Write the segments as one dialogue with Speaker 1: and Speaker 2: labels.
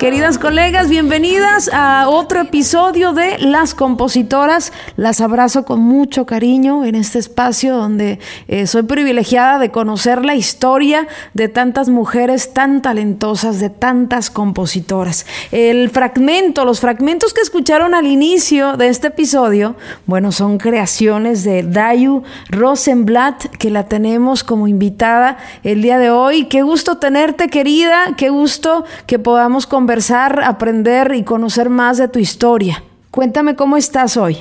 Speaker 1: Queridas colegas, bienvenidas a otro episodio de Las Compositoras. Las abrazo con mucho cariño en este espacio donde eh, soy privilegiada de conocer la historia de tantas mujeres tan talentosas, de tantas compositoras. El fragmento, los fragmentos que escucharon al inicio de este episodio, bueno, son creaciones de Dayu Rosenblatt, que la tenemos como invitada el día de hoy. Qué gusto tenerte, querida, qué gusto que podamos conversar, aprender y conocer más de tu historia. Cuéntame cómo estás hoy.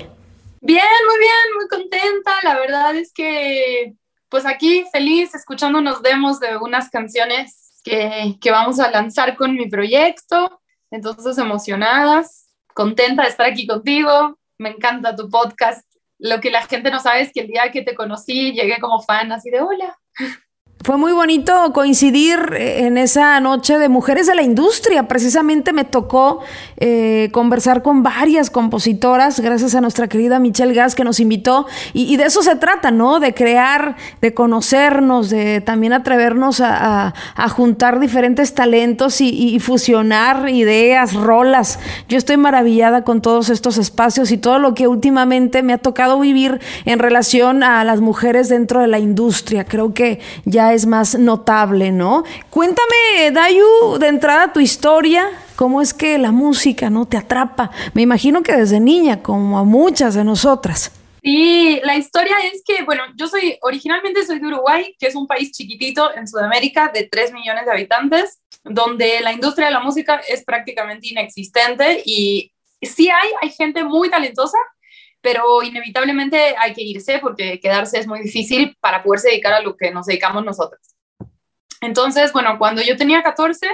Speaker 2: Bien, muy bien, muy contenta. La verdad es que, pues aquí feliz escuchando unos demos de unas canciones que, que vamos a lanzar con mi proyecto. Entonces, emocionadas, contenta de estar aquí contigo. Me encanta tu podcast. Lo que la gente no sabe es que el día que te conocí llegué como fan, así de hola.
Speaker 1: Fue muy bonito coincidir eh, en esa noche de mujeres de la industria. Precisamente me tocó eh, conversar con varias compositoras, gracias a nuestra querida Michelle Gas que nos invitó. Y, de eso se trata, ¿no? De crear, de conocernos, de también atrevernos a juntar diferentes talentos y, y, fusionar ideas, rolas. Yo estoy maravillada con todos estos espacios y todo lo que últimamente me ha tocado vivir en relación a las mujeres dentro de la industria. Creo que ya es más notable, ¿no? Cuéntame, Dayu, de entrada tu historia, cómo es que la música no te atrapa. Me imagino que desde niña, como a muchas de nosotras.
Speaker 2: Sí, la historia es que, bueno, yo soy, originalmente soy de Uruguay, que es un país chiquitito en Sudamérica de 3 millones de habitantes, donde la industria de la música es prácticamente inexistente y sí hay, hay gente muy talentosa, pero inevitablemente hay que irse porque quedarse es muy difícil para poderse dedicar a lo que nos dedicamos nosotros. Entonces, bueno, cuando yo tenía 14,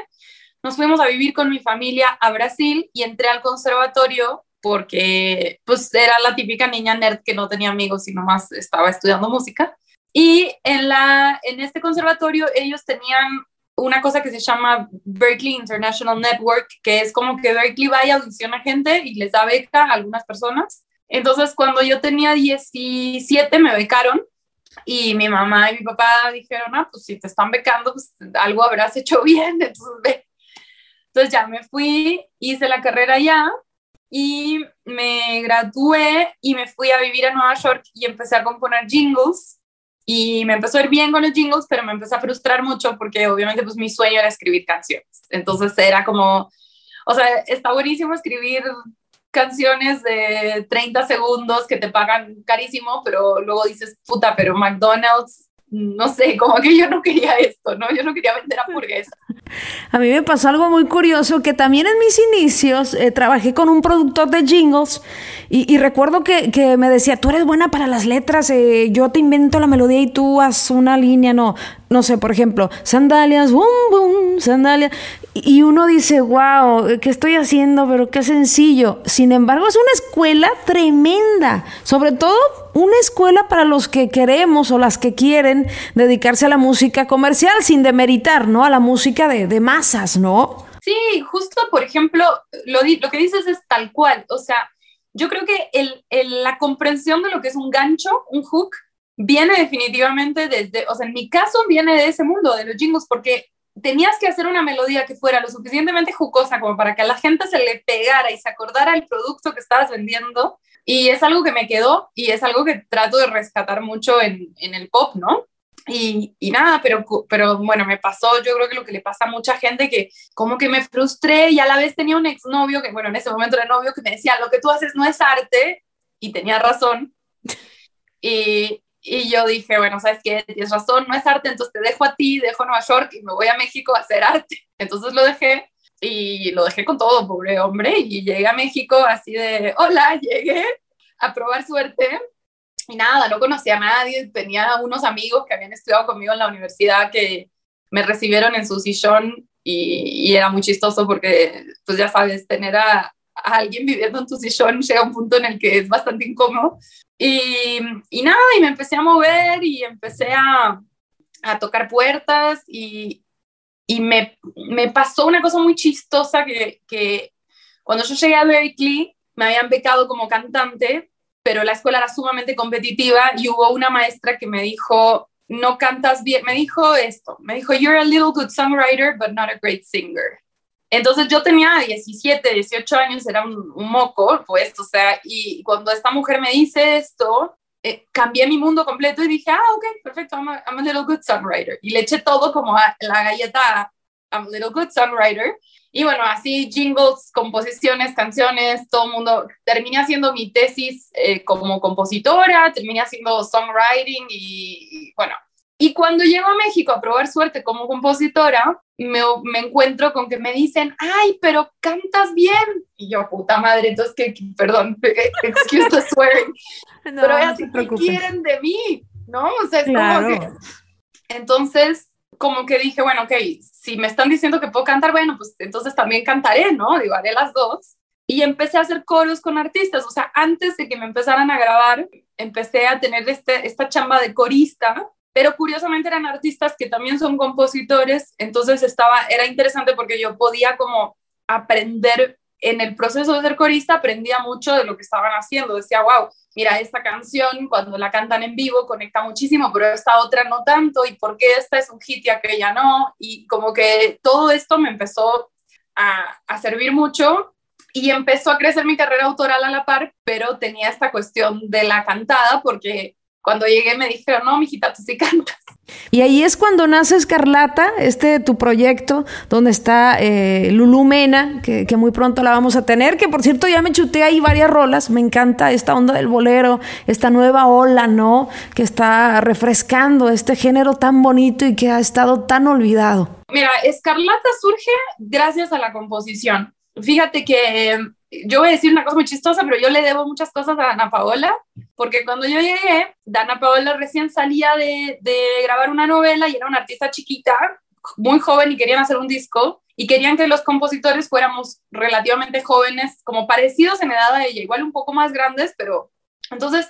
Speaker 2: nos fuimos a vivir con mi familia a Brasil y entré al conservatorio porque pues era la típica niña nerd que no tenía amigos y nomás estaba estudiando música. Y en, la, en este conservatorio ellos tenían una cosa que se llama Berkeley International Network, que es como que Berkeley va y audiciona gente y les da beca a algunas personas. Entonces, cuando yo tenía 17, me becaron y mi mamá y mi papá dijeron, ah, pues si te están becando, pues algo habrás hecho bien, entonces. Entonces ya me fui, hice la carrera allá y me gradué y me fui a vivir a Nueva York y empecé a componer jingles y me empezó a ir bien con los jingles, pero me empecé a frustrar mucho porque obviamente pues mi sueño era escribir canciones. Entonces era como, o sea, está buenísimo escribir canciones de 30 segundos que te pagan carísimo, pero luego dices, puta, pero McDonald's, no sé, como que yo no quería esto, ¿no? Yo no quería vender hamburguesas.
Speaker 1: A mí me pasó algo muy curioso, que también en mis inicios eh, trabajé con un productor de jingles y, recuerdo que, que, me decía, tú eres buena para las letras, eh, yo te invento la melodía y tú haz una línea, no, no sé, por ejemplo, sandalias, boom, boom, sandalias. Y uno dice, wow, ¿qué estoy haciendo? Pero qué sencillo. Sin embargo, es una escuela tremenda. Sobre todo, una escuela para los que queremos o las que quieren dedicarse a la música comercial, sin demeritar, ¿no? A la música de, de masas, ¿no?
Speaker 2: Sí, justo, por ejemplo, lo, lo que dices es tal cual. O sea, yo creo que el, el, la comprensión de lo que es un gancho, un hook, viene definitivamente desde, o sea, en mi caso viene de ese mundo, de los jingles, porque tenías que hacer una melodía que fuera lo suficientemente jugosa como para que a la gente se le pegara y se acordara el producto que estabas vendiendo. Y es algo que me quedó y es algo que trato de rescatar mucho en, en el pop, ¿no? Y, y, nada, pero, pero bueno, me pasó, yo creo que lo que le pasa a mucha gente, que como que me frustré y a la vez tenía un exnovio, que bueno, en ese momento era novio, que me decía, lo que tú haces no es arte, y tenía razón. y, y yo dije, bueno, ¿sabes qué? Tienes razón, no es arte, entonces te dejo a ti, dejo a Nueva York y me voy a México a hacer arte. Entonces lo dejé y lo dejé con todo, pobre hombre, y llegué a México así de, hola, llegué a probar suerte. Y nada, no conocía a nadie, tenía unos amigos que habían estudiado conmigo en la universidad que me recibieron en su sillón y, y era muy chistoso porque, pues ya sabes, tener a, a alguien viviendo en tu sillón llega un punto en el que es bastante incómodo. Y, y nada, y me empecé a mover y empecé a, a tocar puertas y, y me, me, pasó una cosa muy chistosa que, que cuando yo llegué a Berkeley me habían becado como cantante, pero la escuela era sumamente competitiva y hubo una maestra que me dijo, no cantas bien, me dijo esto, me dijo, you're a little good songwriter, but not a great singer. Entonces yo tenía 17, 18 años, era un, un, moco, pues, o sea, y cuando esta mujer me dice esto, eh, cambié mi mundo completo y dije, ah, ok, perfecto, I'm a, I'm a, little good songwriter. Y le eché todo como a la galleta, I'm a little good songwriter. Y bueno, así jingles, composiciones, canciones, todo el mundo, terminé haciendo mi tesis eh, como compositora, terminé haciendo songwriting y, y bueno, y cuando llego a México a probar suerte como compositora, me, me, encuentro con que me dicen, ay, pero cantas bien. Y yo, puta madre, entonces, que, perdón, excuse the swearing, no, pero es así, ¿qué quieren de mí? ¿No? O sea, es claro. como que... Entonces, como que dije, bueno, ok, si me están diciendo que puedo cantar, bueno, pues entonces también cantaré, ¿no? Digo, haré las dos. Y empecé a hacer coros con artistas, o sea, antes de que me empezaran a grabar, empecé a tener este, esta chamba de corista pero curiosamente eran artistas que también son compositores, entonces estaba, era interesante porque yo podía como aprender en el proceso de ser corista, aprendía mucho de lo que estaban haciendo, decía, wow, mira, esta canción cuando la cantan en vivo conecta muchísimo, pero esta otra no tanto, y por qué esta es un hit y aquella no, y como que todo esto me empezó a, a servir mucho y empezó a crecer mi carrera autoral a la par, pero tenía esta cuestión de la cantada porque cuando llegué me dijeron, no, mijita, tú sí cantas.
Speaker 1: Y ahí es cuando nace Escarlata, este tu proyecto, donde está eh, Lulu Mena, que, que, muy pronto la vamos a tener, que por cierto ya me chuté ahí varias rolas, me encanta esta onda del bolero, esta nueva ola, ¿no? Que está refrescando este género tan bonito y que ha estado tan olvidado.
Speaker 2: Mira, Escarlata surge gracias a la composición. Fíjate que yo voy a decir una cosa muy chistosa, pero yo le debo muchas cosas a Ana Paola, porque cuando yo llegué, Ana Paola recién salía de, de grabar una novela y era una artista chiquita, muy joven y querían hacer un disco y querían que los compositores fuéramos relativamente jóvenes, como parecidos en edad a ella, igual un poco más grandes, pero entonces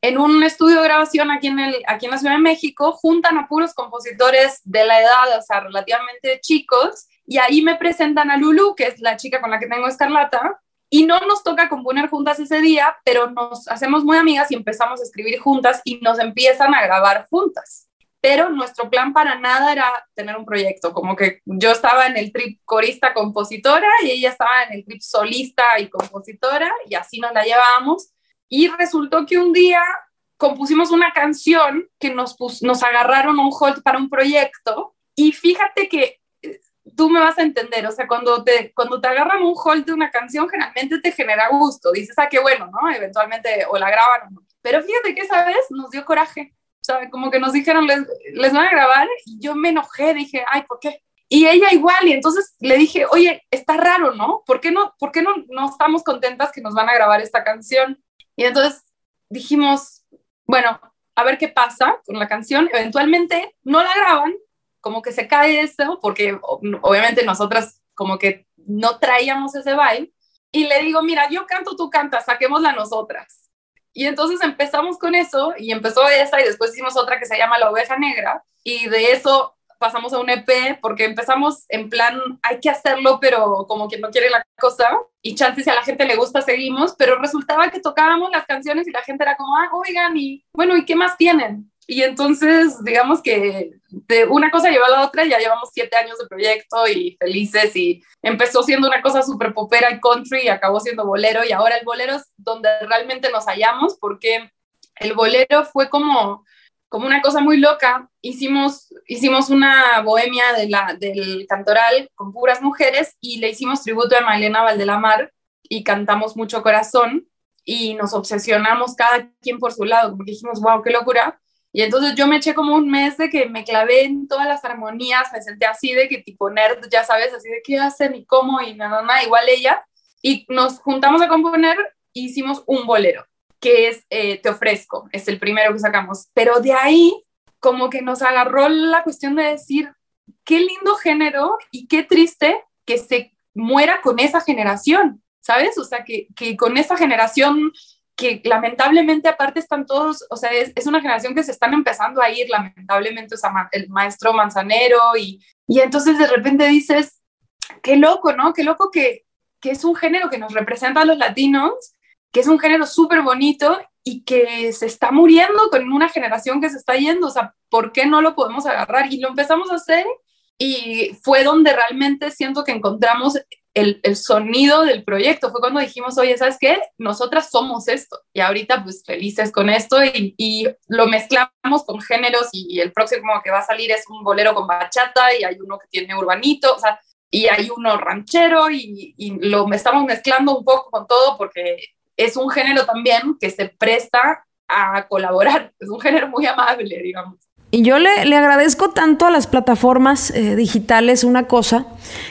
Speaker 2: en un estudio de grabación aquí en, el, aquí en la Ciudad de México juntan a puros compositores de la edad, o sea, relativamente chicos, y ahí me presentan a Lulu, que es la chica con la que tengo Escarlata, y no nos toca componer juntas ese día, pero nos hacemos muy amigas y empezamos a escribir juntas y nos empiezan a grabar juntas. Pero nuestro plan para nada era tener un proyecto, como que yo estaba en el trip corista compositora y ella estaba en el trip solista y compositora y así nos la llevábamos. Y resultó que un día compusimos una canción que nos, nos agarraron un hold para un proyecto y fíjate que tú me vas a entender, o sea, cuando te, cuando te agarran un hold de una canción, generalmente te genera gusto, dices, ah, qué bueno, ¿no? Eventualmente o la graban o no. Pero fíjate que esa vez nos dio coraje, o sea, como que nos dijeron, les, les van a grabar, y yo me enojé, dije, ay, ¿por qué? Y ella igual, y entonces le dije, oye, está raro, ¿no? ¿Por qué no, por qué no, no estamos contentas que nos van a grabar esta canción? Y entonces dijimos, bueno, a ver qué pasa con la canción, eventualmente no la graban, como que se cae eso, porque obviamente nosotras como que no traíamos ese vibe, y le digo, mira, yo canto, tú cantas, saquémosla nosotras. Y entonces empezamos con eso, y empezó esa, y después hicimos otra que se llama La Oveja Negra, y de eso pasamos a un EP, porque empezamos en plan, hay que hacerlo, pero como quien no quiere la cosa, y chances si a la gente le gusta, seguimos, pero resultaba que tocábamos las canciones y la gente era como, ah, oigan, y bueno, ¿y qué más tienen? Y entonces, digamos que de una cosa lleva a la otra, ya llevamos siete años de proyecto y felices y empezó siendo una cosa súper popera y country y acabó siendo bolero y ahora el bolero es donde realmente nos hallamos porque el bolero fue como, como una cosa muy loca. Hicimos, hicimos una bohemia de la, del cantoral con puras mujeres y le hicimos tributo a Malena Valdelamar y cantamos mucho corazón y nos obsesionamos cada quien por su lado, como dijimos, wow, qué locura Y entonces yo me eché como un mes de que me clavé en todas las armonías, me senté así de que tipo nerd, ya sabes, así de qué hacen y cómo y nada, nada, igual ella. Y nos juntamos a componer e hicimos un bolero, que es eh, Te ofrezco, es el primero que sacamos. Pero de ahí como que nos agarró la cuestión de decir, qué lindo género y qué triste que se muera con esa generación, ¿sabes? O sea, que, que con esa generación que lamentablemente aparte están todos, o sea, es, una generación que se están empezando a ir, lamentablemente, o sea, el maestro Manzanero y, y entonces de repente dices, qué loco, ¿no? Qué loco que, que es un género que nos representa a los latinos, que es un género súper bonito y que se está muriendo con una generación que se está yendo, o sea, ¿por qué no lo podemos agarrar? Y lo empezamos a hacer y fue donde realmente siento que encontramos el, el, sonido del proyecto. Fue cuando dijimos, oye, ¿sabes qué? Nosotras somos esto. Y ahorita pues felices con esto y, y, lo mezclamos con géneros y el próximo que va a salir es un bolero con bachata y hay uno que tiene urbanito, o sea, y hay uno ranchero y, y lo estamos mezclando un poco con todo porque es un género también que se presta a colaborar. Es un género muy amable, digamos.
Speaker 1: Y yo le, le, agradezco tanto a las plataformas eh, digitales una cosa,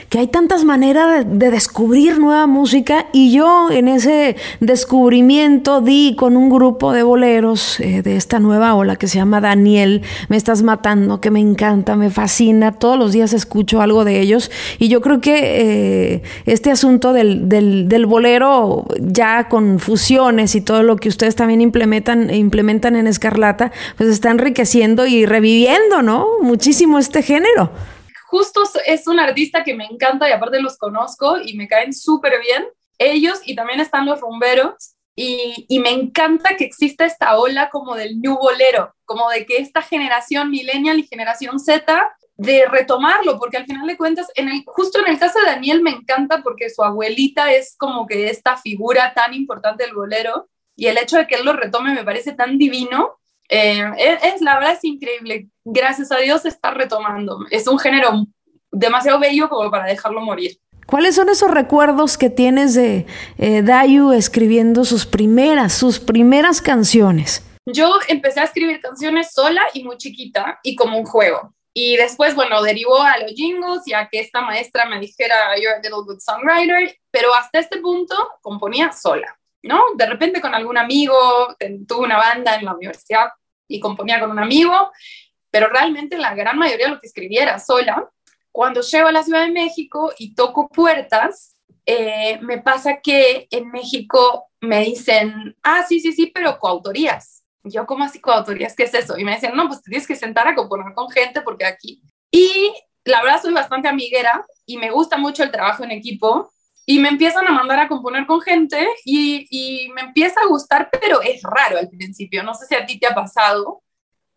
Speaker 1: que hay tantas maneras de, de, descubrir nueva música y yo en ese descubrimiento di con un grupo de boleros eh, de esta nueva ola que se llama Daniel, Me Estás Matando, que me encanta, me fascina, todos los días escucho algo de ellos y yo creo que eh, este asunto del, del, del, bolero ya con fusiones y todo lo que ustedes también implementan, implementan en Escarlata, pues está enriqueciendo y reviviendo, ¿no? Muchísimo este género.
Speaker 2: Justo es un artista que me encanta y aparte los conozco y me caen súper bien. Ellos y también están los rumberos y, y, me encanta que exista esta ola como del new bolero, como de que esta generación millennial y generación Z de retomarlo, porque al final de cuentas, en el, justo en el caso de Daniel me encanta porque su abuelita es como que esta figura tan importante del bolero y el hecho de que él lo retome me parece tan divino eh, es, la verdad es increíble. Gracias a Dios está retomando. Es un género demasiado bello como para dejarlo morir.
Speaker 1: ¿Cuáles son esos recuerdos que tienes de eh, Dayu escribiendo sus primeras, sus primeras canciones?
Speaker 2: Yo empecé a escribir canciones sola y muy chiquita y como un juego. Y después, bueno, derivó a los jingles y a que esta maestra me dijera, you're a little good songwriter, pero hasta este punto componía sola. ¿No? De repente con algún amigo, tuve una banda en la universidad y componía con un amigo, pero realmente la gran mayoría de lo que escribía era sola. Cuando llego a la Ciudad de México y toco puertas, eh, me pasa que en México me dicen, ah, sí, sí, sí, pero coautorías. Yo, ¿cómo así coautorías? ¿Qué es eso? Y me dicen, no, pues tienes que sentar a componer con gente porque aquí. Y la verdad soy bastante amiguera y me gusta mucho el trabajo en equipo y me empiezan a mandar a componer con gente y, y, me empieza a gustar, pero es raro al principio. No sé si a ti te ha pasado,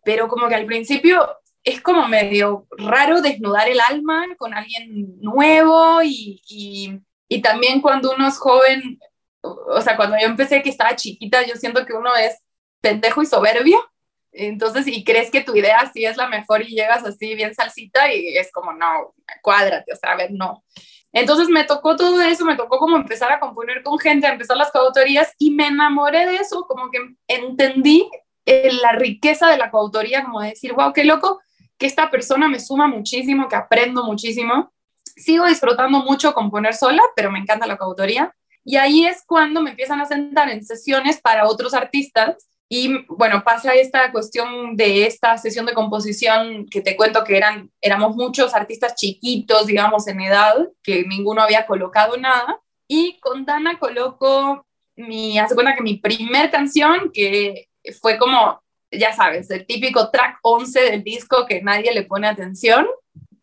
Speaker 2: pero como que al principio es como medio raro desnudar el alma con alguien nuevo y, y, y también cuando uno es joven, o sea, cuando yo empecé que estaba chiquita, yo siento que uno es pendejo y soberbio. Entonces, y crees que tu idea sí es la mejor y llegas así bien salsita y es como, no, cuádrate, o sea, a ver, no. Entonces me tocó todo eso, me tocó como empezar a componer con gente, a empezar las coautorías y me enamoré de eso, como que entendí eh, la riqueza de la coautoría, como decir, wow, qué loco que esta persona me suma muchísimo, que aprendo muchísimo. Sigo disfrutando mucho componer sola, pero me encanta la coautoría. Y ahí es cuando me empiezan a sentar en sesiones para otros artistas y bueno, pasa esta cuestión de esta sesión de composición que te cuento que eran, éramos muchos artistas chiquitos, digamos, en edad, que ninguno había colocado nada. Y con Dana coloco mi, hace cuenta que mi primer canción, que fue como, ya sabes, el típico track 11 del disco que nadie le pone atención.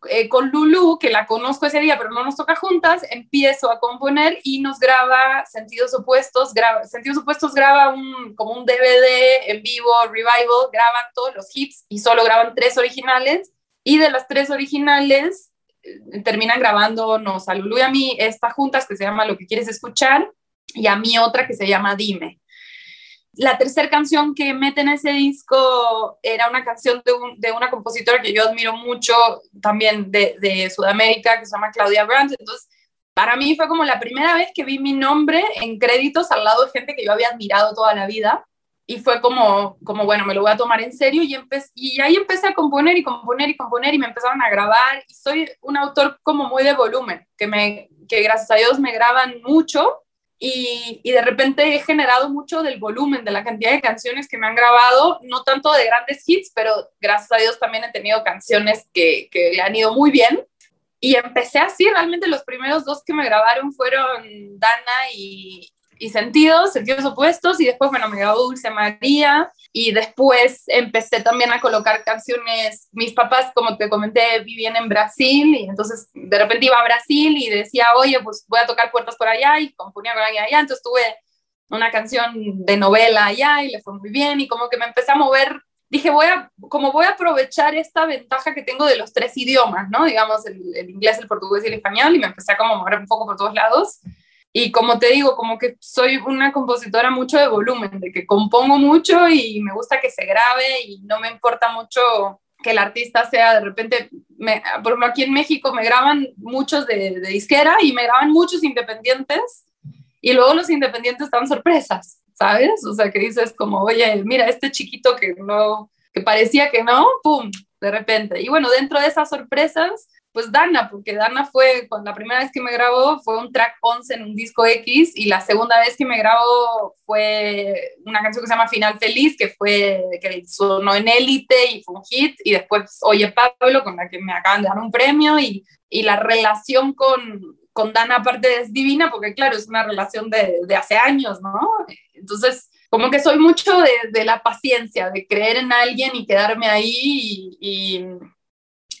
Speaker 2: Eh, con Lulu, que la conozco ese día, pero no nos toca juntas, empiezo a componer y nos graba Sentidos Opuestos, graba, Sentidos Opuestos graba un, como un DVD en vivo, revival, graban todos los hits y solo graban tres originales. Y de las tres originales eh, terminan grabándonos a Lulu y a mí esta juntas que se llama Lo que quieres escuchar y a mí otra que se llama Dime la tercera canción que mete en ese disco era una canción de, de una compositora que yo admiro mucho, también de, Sudamérica, que se llama Claudia Brandt. Entonces, para mí fue como la primera vez que vi mi nombre en créditos al lado de gente que yo había admirado toda la vida. y fue como, como, bueno, me lo voy a tomar en serio y, y ahí empecé a componer y componer y componer y me empezaron a grabar soy un autor como muy de volumen, que, me, que gracias a Dios me graban mucho y, de repente he generado mucho del volumen, de la cantidad de canciones que me han grabado, no tanto de grandes hits, pero gracias a Dios también he tenido canciones que, que han ido muy bien. Y empecé así, realmente los primeros dos que me grabaron fueron Dana y, y sentidos, sentidos opuestos, y después, bueno, me grabó Dulce María, y después empecé también a colocar canciones, mis papás, como te comenté, vivían en Brasil, y entonces de repente iba a Brasil y decía, oye, pues voy a tocar puertas por allá, y componía alguien allá, entonces tuve una canción de novela allá, y le fue muy bien, y como que me empecé a mover dije, voy a, como voy a aprovechar esta ventaja que tengo de los tres idiomas, ¿no? Digamos, el, el, inglés, el portugués y el español, y me empecé a como mover un poco por todos lados. Y como te digo, como que soy una compositora mucho de volumen, de que compongo mucho y me gusta que se grabe y no me importa mucho que el artista sea de repente, me, por ejemplo, aquí en México me graban muchos de, de, disquera y me graban muchos independientes y luego los independientes dan sorpresas, ¿sabes? O sea, que dices como, oye, mira, este chiquito que no, que parecía que no, ¡pum! De repente. Y bueno, dentro de esas sorpresas, pues Dana, porque Dana fue, cuando la primera vez que me grabó fue un track 11 en un disco X y la segunda vez que me grabó fue una canción que se llama Final Feliz, que fue, que sonó en Élite y fue un hit, y después Oye Pablo, con la que me acaban de dar un premio, y, y la relación con, con Dana aparte es divina, porque claro, es una relación de, de hace años, ¿no? Entonces, como que soy mucho de, de, la paciencia, de creer en alguien y quedarme ahí y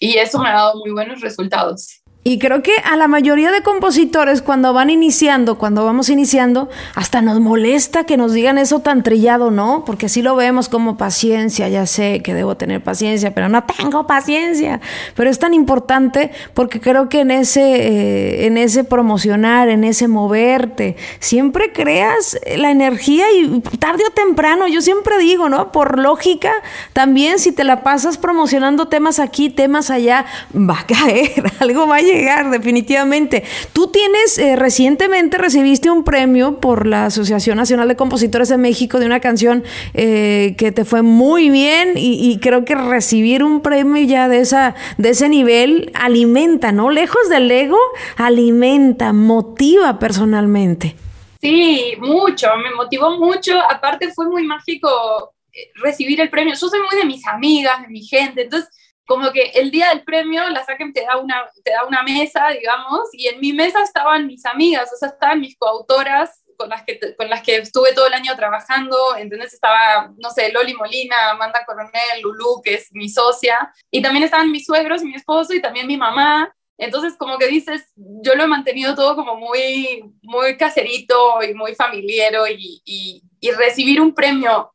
Speaker 2: y eso me ha dado muy buenos resultados.
Speaker 1: Y creo que a la mayoría de compositores cuando van iniciando, cuando vamos iniciando, hasta nos molesta que nos digan eso tan trillado, ¿no? Porque así lo vemos como paciencia, ya sé que debo tener paciencia, pero no tengo paciencia. Pero es tan importante porque creo que en ese, eh, en ese promocionar, en ese moverte, siempre creas la energía y tarde o temprano, yo siempre digo, ¿no? Por lógica, también si te la pasas promocionando temas aquí, temas allá, va a caer, algo va a llegar definitivamente. Tú tienes, eh, recientemente recibiste un premio por la Asociación Nacional de Compositores de México de una canción eh, que te fue muy bien y, y, creo que recibir un premio ya de, esa, de ese nivel alimenta, ¿no? Lejos del ego, alimenta, motiva personalmente.
Speaker 2: Sí, mucho, me motivó mucho. Aparte fue muy mágico eh, recibir el premio. Yo soy muy de mis amigas, de mi gente, entonces como que el día del premio la SACEM te da una, te da una mesa, digamos, y en mi mesa estaban mis amigas, o sea, estaban mis coautoras con las que, con las que estuve todo el año trabajando, ¿entendés? Estaba, no sé, Loli Molina, Amanda Coronel, Lulu, que es mi socia, y también estaban mis suegros, mi esposo y también mi mamá. Entonces, como que dices, yo lo he mantenido todo como muy, muy caserito y muy familiero y, y, y recibir un premio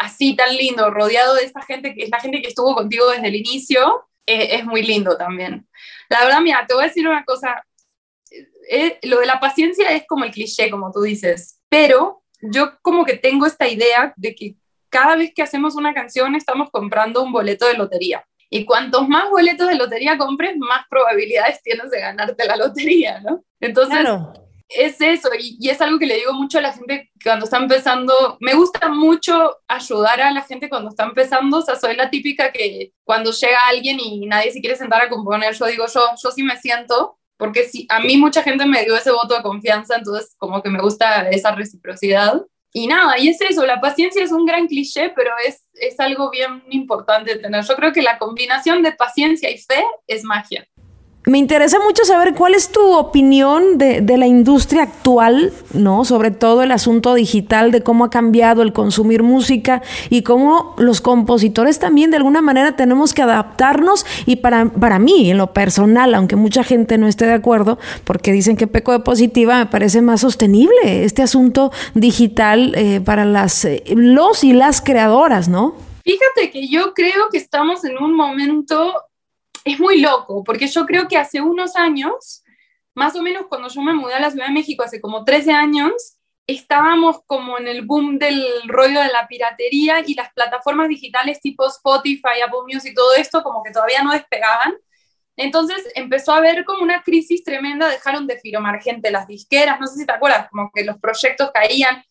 Speaker 2: así tan lindo, rodeado de esta gente que es la gente que estuvo contigo desde el inicio, eh, es muy lindo también. La verdad, mira, te voy a decir una cosa, eh, lo de la paciencia es como el cliché, como tú dices, pero yo como que tengo esta idea de que cada vez que hacemos una canción estamos comprando un boleto de lotería. Y cuantos más boletos de lotería compres, más probabilidades tienes de ganarte la lotería, ¿no? Entonces, claro es eso, y, es algo que le digo mucho a la gente cuando está empezando. Me gusta mucho ayudar a la gente cuando está empezando. O sea, soy la típica que cuando llega alguien y nadie se quiere sentar a componer, yo digo, yo, yo sí me siento, porque si, a mí mucha gente me dio ese voto de confianza, entonces como que me gusta esa reciprocidad. Y nada, y es eso, la paciencia es un gran cliché, pero es, es algo bien importante tener. Yo creo que la combinación de paciencia y fe es magia.
Speaker 1: Me interesa mucho saber cuál es tu opinión de, de, la industria actual, ¿no? Sobre todo el asunto digital, de cómo ha cambiado el consumir música y cómo los compositores también de alguna manera tenemos que adaptarnos. Y para, para mí, en lo personal, aunque mucha gente no esté de acuerdo, porque dicen que peco de positiva, me parece más sostenible este asunto digital eh, para las, eh, los y las creadoras, ¿no?
Speaker 2: Fíjate que yo creo que estamos en un momento es muy loco, porque yo creo que hace unos años, más o menos cuando yo me mudé a la Ciudad de México, hace como 13 años, estábamos como en el boom del rollo de la piratería y las plataformas digitales tipo Spotify, Apple Music, todo esto como que todavía no despegaban. Entonces empezó a haber como una crisis tremenda, dejaron de firmar gente las disqueras, no sé si te acuerdas, como que los proyectos caían.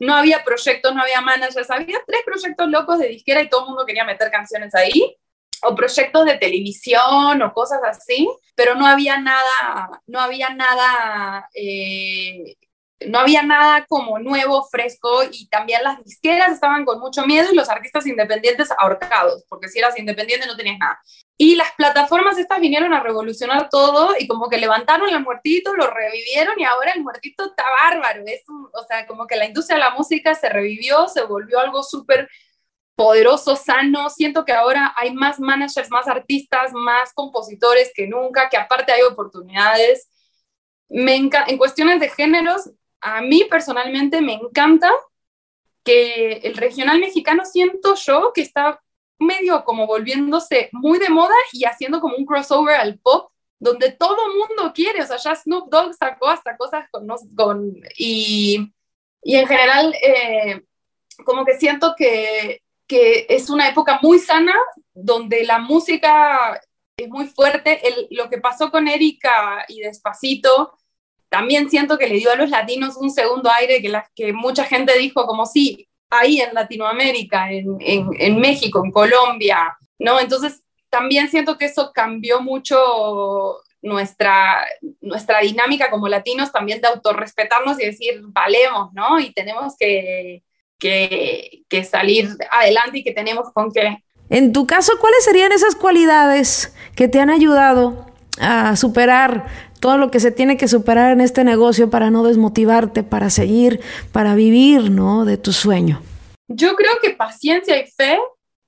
Speaker 2: no había proyectos, no había managers, había tres proyectos locos de disquera y todo el mundo quería meter canciones ahí, o proyectos de televisión o cosas así, pero no había nada, no había nada, eh, no había nada como nuevo, fresco, y también las disqueras estaban con mucho miedo y los artistas independientes ahorcados, porque si eras independiente no tenías nada. Y las plataformas estas vinieron a revolucionar todo y como que levantaron el muertito, lo revivieron y ahora el muertito está bárbaro. Es o sea, como que la industria de la música se revivió, se volvió algo súper poderoso, sano. Siento que ahora hay más managers, más artistas, más compositores que nunca, que aparte hay oportunidades. Me en cuestiones de géneros, a mí personalmente me encanta que el regional mexicano siento yo que está medio como volviéndose muy de moda y haciendo como un crossover al pop, donde todo mundo quiere, o sea, ya Snoop Dogg sacó hasta cosas con, con y, y en general eh, como que siento que, que es una época muy sana, donde la música es muy fuerte, El, lo que pasó con Erika y Despacito, también siento que le dio a los latinos un segundo aire que, la, que mucha gente dijo como sí, ahí en Latinoamérica, en, en, México, en Colombia, ¿no? Entonces, también siento que eso cambió mucho nuestra, nuestra dinámica como latinos, también de autorrespetarnos y decir, valemos, ¿no? Y tenemos que, que, que salir adelante y que tenemos con qué.
Speaker 1: En tu caso, ¿cuáles serían esas cualidades que te han ayudado a superar todo lo que se tiene que superar en este negocio para no desmotivarte, para seguir, para vivir, ¿no? De tu sueño.
Speaker 2: Yo creo que paciencia y fe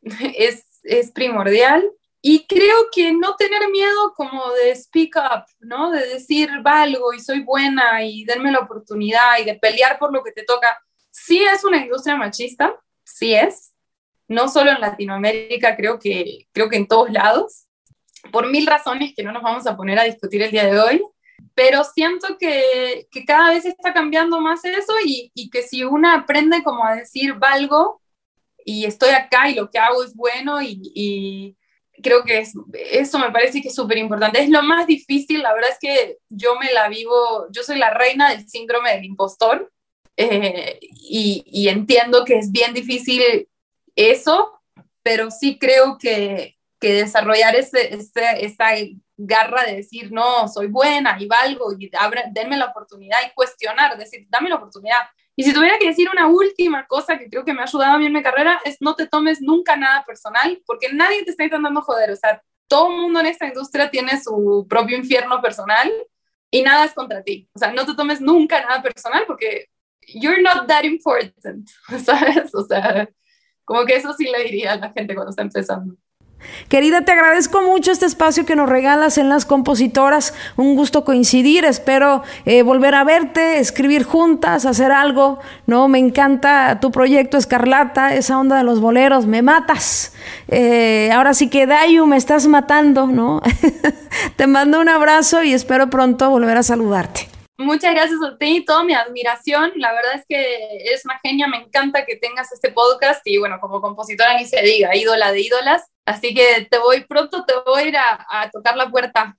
Speaker 2: es, es primordial y creo que no tener miedo como de speak up, ¿no? De decir valgo y soy buena y denme la oportunidad y de pelear por lo que te toca. Sí es una industria machista, sí es. No solo en Latinoamérica, creo que, creo que en todos lados por mil razones que no nos vamos a poner a discutir el día de hoy, pero siento que, que cada vez está cambiando más eso y, y, que si una aprende como a decir valgo y estoy acá y lo que hago es bueno y, y creo que es, eso me parece que es súper importante. Es lo más difícil, la verdad es que yo me la vivo, yo soy la reina del síndrome del impostor eh, y, y entiendo que es bien difícil eso, pero sí creo que, que desarrollar ese, ese, esa garra de decir, no, soy buena y valgo, y abre, denme la oportunidad y cuestionar, decir, dame la oportunidad. Y si tuviera que decir una última cosa que creo que me ha ayudado a mí en mi carrera, es no te tomes nunca nada personal, porque nadie te está intentando joder, o sea, todo el mundo en esta industria tiene su propio infierno personal y nada es contra ti. O sea, no te tomes nunca nada personal porque you're not that important, ¿sabes? O sea, como que eso sí le diría a la gente cuando está empezando.
Speaker 1: Querida, te agradezco mucho este espacio que nos regalas en las compositoras. Un gusto coincidir. Espero eh, volver a verte, escribir juntas, hacer algo. No, me encanta tu proyecto Escarlata, esa onda de los boleros. Me matas. Eh, ahora sí que Dayu, me estás matando, ¿no? te mando un abrazo y espero pronto volver a saludarte.
Speaker 2: Muchas gracias a ti, toda mi admiración. La verdad es que eres una genia, me encanta que tengas este podcast y bueno, como compositora ni se diga, ídola de ídolas. Así que te voy pronto, te voy a ir a, a tocar la puerta.